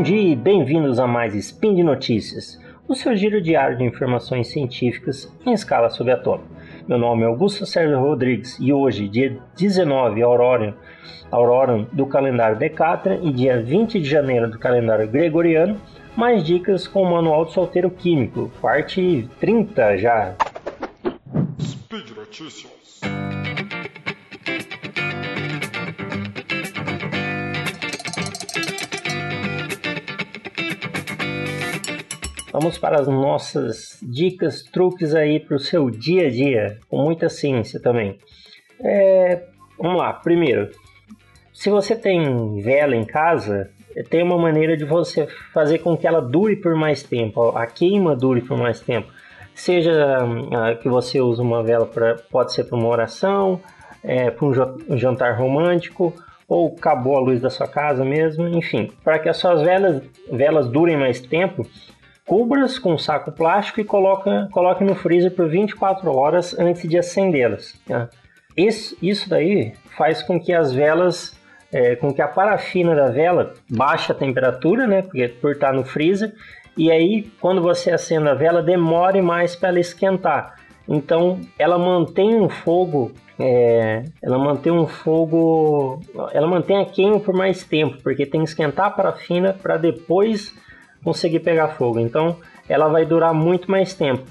Bom dia e bem-vindos a mais Spin de Notícias, o seu giro diário de informações científicas em escala subatômica. Meu nome é Augusto Sérgio Rodrigues e hoje, dia 19 Aurora, Aurora do calendário Decatra e dia 20 de janeiro do calendário Gregoriano, mais dicas com o Manual do Solteiro Químico, parte 30 já. Speed Notícias. Vamos para as nossas dicas, truques aí para o seu dia a dia, com muita ciência também. É, vamos lá, primeiro, se você tem vela em casa, tem uma maneira de você fazer com que ela dure por mais tempo, a queima dure por mais tempo. Seja uh, que você use uma vela, pra, pode ser para uma oração, é, para um jantar romântico, ou acabou a luz da sua casa mesmo, enfim, para que as suas velas, velas durem mais tempo, Cubras com saco plástico e coloca, coloque no freezer por 24 horas antes de acendê-las. Tá? Isso, isso daí faz com que as velas, é, com que a parafina da vela baixe a temperatura, né? Porque por estar no freezer, e aí quando você acende a vela demore mais para ela esquentar. Então ela mantém um fogo, é, ela mantém um fogo, ela mantém a queima por mais tempo, porque tem que esquentar a parafina para depois conseguir pegar fogo. Então ela vai durar muito mais tempo.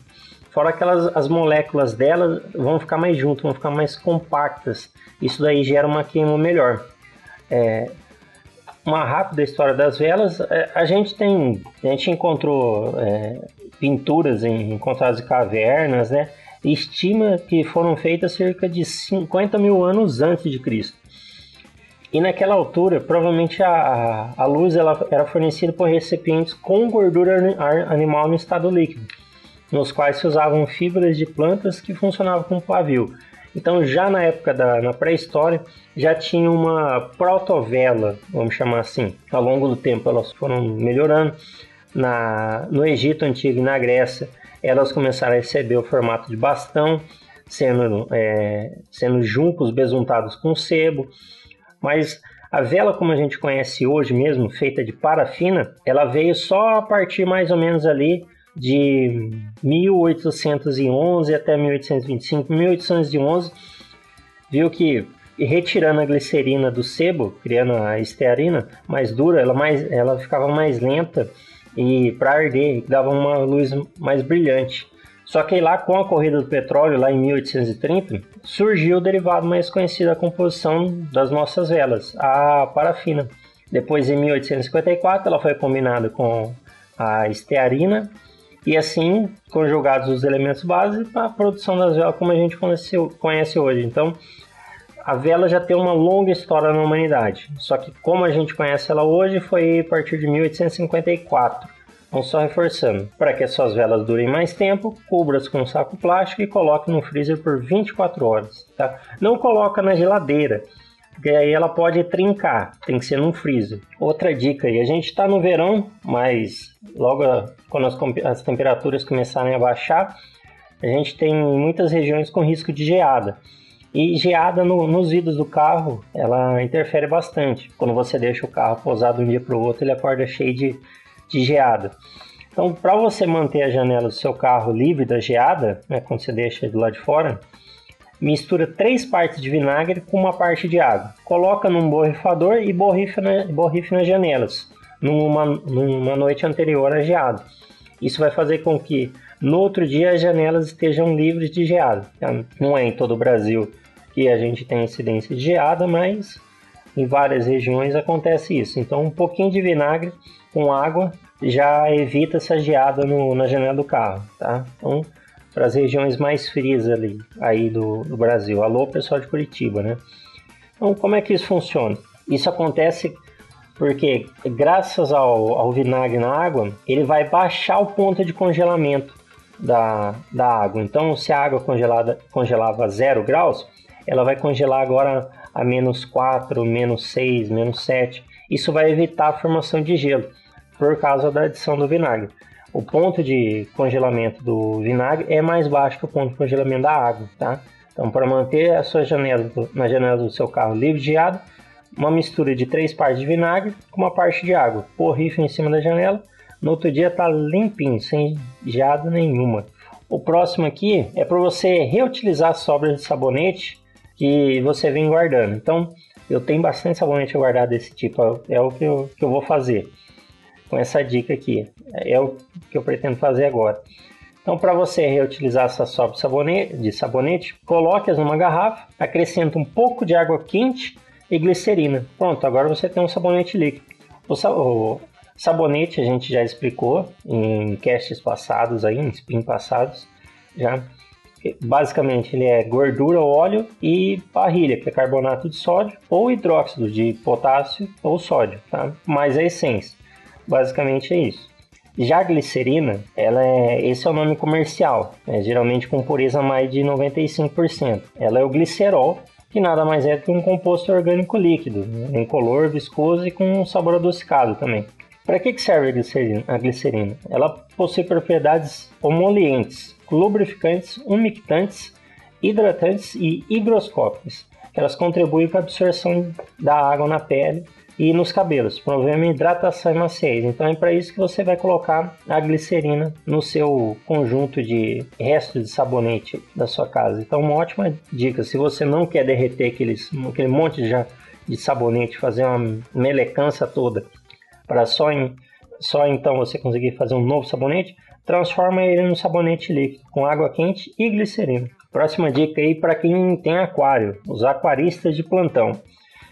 Fora que elas, as moléculas dela vão ficar mais juntas, vão ficar mais compactas. Isso daí gera uma queima melhor. É, uma rápida história das velas, é, a gente tem, a gente encontrou é, pinturas em, encontradas em cavernas, né? estima que foram feitas cerca de 50 mil anos antes de Cristo. E naquela altura, provavelmente a, a luz ela era fornecida por recipientes com gordura animal no estado líquido, nos quais se usavam fibras de plantas que funcionavam como pavio. Então, já na época da na pré-história, já tinha uma protovela, vamos chamar assim. Ao longo do tempo, elas foram melhorando. Na, no Egito Antigo e na Grécia, elas começaram a receber o formato de bastão, sendo, é, sendo juncos besuntados com sebo. Mas a vela como a gente conhece hoje mesmo, feita de parafina, ela veio só a partir mais ou menos ali de 1811 até 1825, 1811, viu que retirando a glicerina do sebo, criando a estearina mais dura, ela, mais, ela ficava mais lenta e para arder dava uma luz mais brilhante. Só que lá com a corrida do petróleo, lá em 1830, surgiu o derivado mais conhecido da composição das nossas velas, a parafina. Depois, em 1854, ela foi combinada com a estearina e assim conjugados os elementos base para a produção das velas como a gente conhece hoje. Então, a vela já tem uma longa história na humanidade, só que como a gente conhece ela hoje foi a partir de 1854. Então, só reforçando, para que as suas velas durem mais tempo, cubra-as com um saco plástico e coloque no freezer por 24 horas. Tá? Não coloca na geladeira, porque aí ela pode trincar, tem que ser num freezer. Outra dica aí, a gente está no verão, mas logo quando as, as temperaturas começarem a baixar, a gente tem muitas regiões com risco de geada. E geada no, nos vidros do carro, ela interfere bastante. Quando você deixa o carro pousado um dia para o outro, ele acorda cheio de, de geada. Então, para você manter a janela do seu carro livre da geada, né, quando você deixa do lado de fora, mistura três partes de vinagre com uma parte de água. Coloca num borrifador e borrifa, na, borrife nas janelas, numa, numa noite anterior à geada. Isso vai fazer com que no outro dia as janelas estejam livres de geada. Não é em todo o Brasil que a gente tem incidência de geada, mas em várias regiões acontece isso. Então, um pouquinho de vinagre com água já evita essa geada no, na janela do carro, tá? Então, para as regiões mais frias ali, aí do, do Brasil. Alô, pessoal de Curitiba, né? Então, como é que isso funciona? Isso acontece porque, graças ao, ao vinagre na água, ele vai baixar o ponto de congelamento da, da água. Então, se a água congelada, congelava zero graus, ela vai congelar agora a menos 4, menos 6, menos 7. Isso vai evitar a formação de gelo por causa da adição do vinagre. O ponto de congelamento do vinagre é mais baixo que o ponto de congelamento da água, tá? Então, para manter a sua janela, na janela do seu carro livre de geada, uma mistura de três partes de vinagre com uma parte de água. Porrifa em cima da janela. No outro dia tá limpinho, sem geada nenhuma. O próximo aqui é para você reutilizar as sobras de sabonete que você vem guardando. Então, eu tenho bastante sabonete guardado desse tipo, é o que eu, que eu vou fazer com essa dica aqui. É o que eu pretendo fazer agora. Então, para você reutilizar essa sobra de sabonete, coloque-as numa garrafa, acrescenta um pouco de água quente e glicerina. Pronto, agora você tem um sabonete líquido. O, o sabonete a gente já explicou em castes passados, aí, em spin passados, já. Basicamente, ele é gordura, óleo e parrilha, que é carbonato de sódio, ou hidróxido de potássio ou sódio, tá? Mais a essência. Basicamente é isso. Já a glicerina, ela é, esse é o nome comercial, né? geralmente com pureza mais de 95%. Ela é o glicerol, que nada mais é que um composto orgânico líquido, né? incolor, viscoso e com sabor adocicado também. Para que, que serve a glicerina? a glicerina? Ela possui propriedades homolientes, lubrificantes, umectantes, hidratantes e higroscópicas. Elas contribuem para a absorção da água na pele e nos cabelos, promovendo hidratação e maciez. Então é para isso que você vai colocar a glicerina no seu conjunto de restos de sabonete da sua casa. Então uma ótima dica, se você não quer derreter aqueles, aquele monte de, de sabonete, fazer uma melecança toda, para só, em, só então você conseguir fazer um novo sabonete, transforma ele no sabonete líquido com água quente e glicerina. Próxima dica aí para quem tem aquário, os aquaristas de plantão.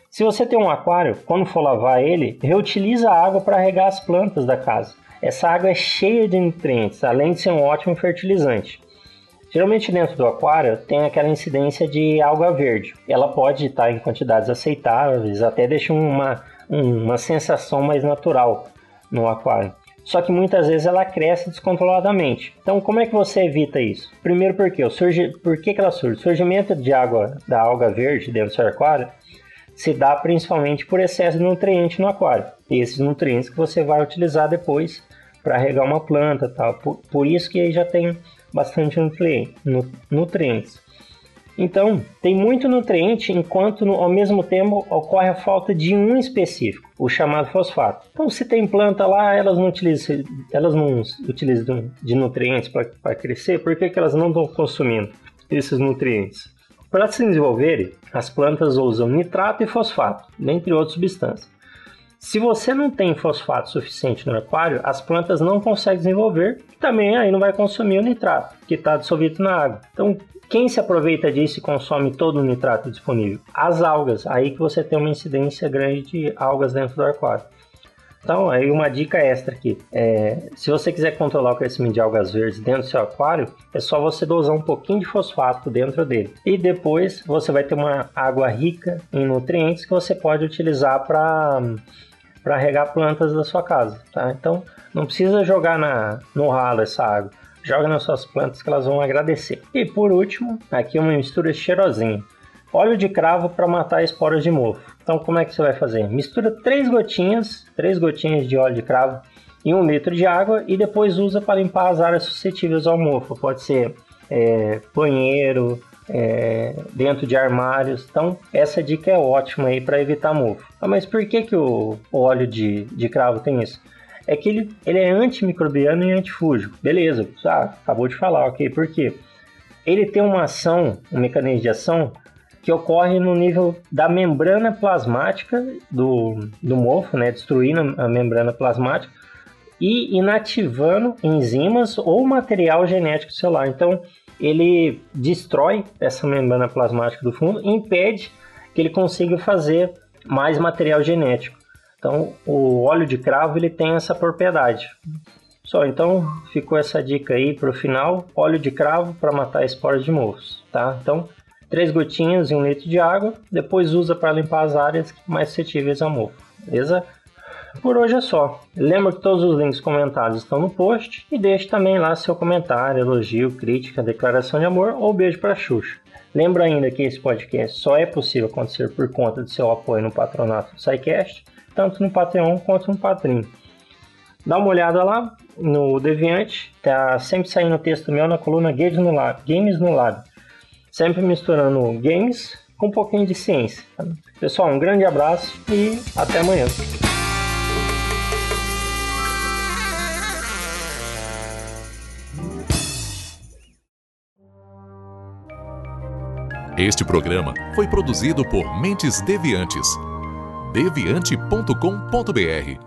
Se você tem um aquário, quando for lavar ele, reutiliza a água para regar as plantas da casa. Essa água é cheia de nutrientes, além de ser um ótimo fertilizante. Geralmente dentro do aquário tem aquela incidência de alga verde. Ela pode estar em quantidades aceitáveis, até deixa uma, uma sensação mais natural no aquário. Só que muitas vezes ela cresce descontroladamente. Então, como é que você evita isso? Primeiro, porque o surge, por que, que ela surge? O surgimento de água da alga verde dentro do seu aquário se dá principalmente por excesso de nutriente no aquário. Esses nutrientes que você vai utilizar depois para regar uma planta, tal. Por, por, isso que aí já tem bastante nutrientes. Então, tem muito nutriente, enquanto no, ao mesmo tempo ocorre a falta de um específico, o chamado fosfato. Então, se tem planta lá, elas não utilizam, elas não utilizam de nutrientes para crescer, por que, que elas não estão consumindo esses nutrientes? Para se desenvolverem, as plantas usam nitrato e fosfato, dentre outras substâncias. Se você não tem fosfato suficiente no aquário, as plantas não conseguem desenvolver e também aí não vai consumir o nitrato que está dissolvido na água. Então, quem se aproveita disso e consome todo o nitrato disponível? As algas, aí que você tem uma incidência grande de algas dentro do aquário. Então, aí uma dica extra aqui. É, se você quiser controlar o crescimento de algas verdes dentro do seu aquário, é só você dosar um pouquinho de fosfato dentro dele. E depois você vai ter uma água rica em nutrientes que você pode utilizar para para regar plantas da sua casa, tá? Então, não precisa jogar na, no ralo essa água. Joga nas suas plantas que elas vão agradecer. E por último, aqui uma mistura cheirosinha. Óleo de cravo para matar esporas de mofo. Então, como é que você vai fazer? Mistura três gotinhas, três gotinhas de óleo de cravo em um litro de água e depois usa para limpar as áreas suscetíveis ao mofo. Pode ser é, banheiro, é, dentro de armários. Então, essa dica é ótima aí para evitar mofo. Ah, mas por que, que o, o óleo de, de cravo tem isso? É que ele, ele é antimicrobiano e antifúngico. Beleza, ah, acabou de falar, ok. Por quê? Ele tem uma ação, um mecanismo de ação que ocorre no nível da membrana plasmática do, do mofo, né, destruindo a membrana plasmática e inativando enzimas ou material genético celular. Então, ele destrói essa membrana plasmática do fundo e impede que ele consiga fazer mais material genético. Então, o óleo de cravo ele tem essa propriedade. Só, então ficou essa dica aí para o final: óleo de cravo para matar esporas de mofos, tá? Então, três gotinhas em um litro de água, depois usa para limpar as áreas mais suscetíveis a mofo, beleza? Por hoje é só. Lembra que todos os links comentados estão no post e deixe também lá seu comentário, elogio, crítica, declaração de amor ou beijo para Xuxa. Lembra ainda que esse podcast só é possível acontecer por conta do seu apoio no patronato do SciCast, tanto no Patreon quanto no Padrim. Dá uma olhada lá no Deviante, tá sempre saindo texto meu na coluna Games no Lab. Games no Lab sempre misturando games com um pouquinho de ciência. Pessoal, um grande abraço e até amanhã. Este programa foi produzido por Mentes Deviantes. deviante.com.br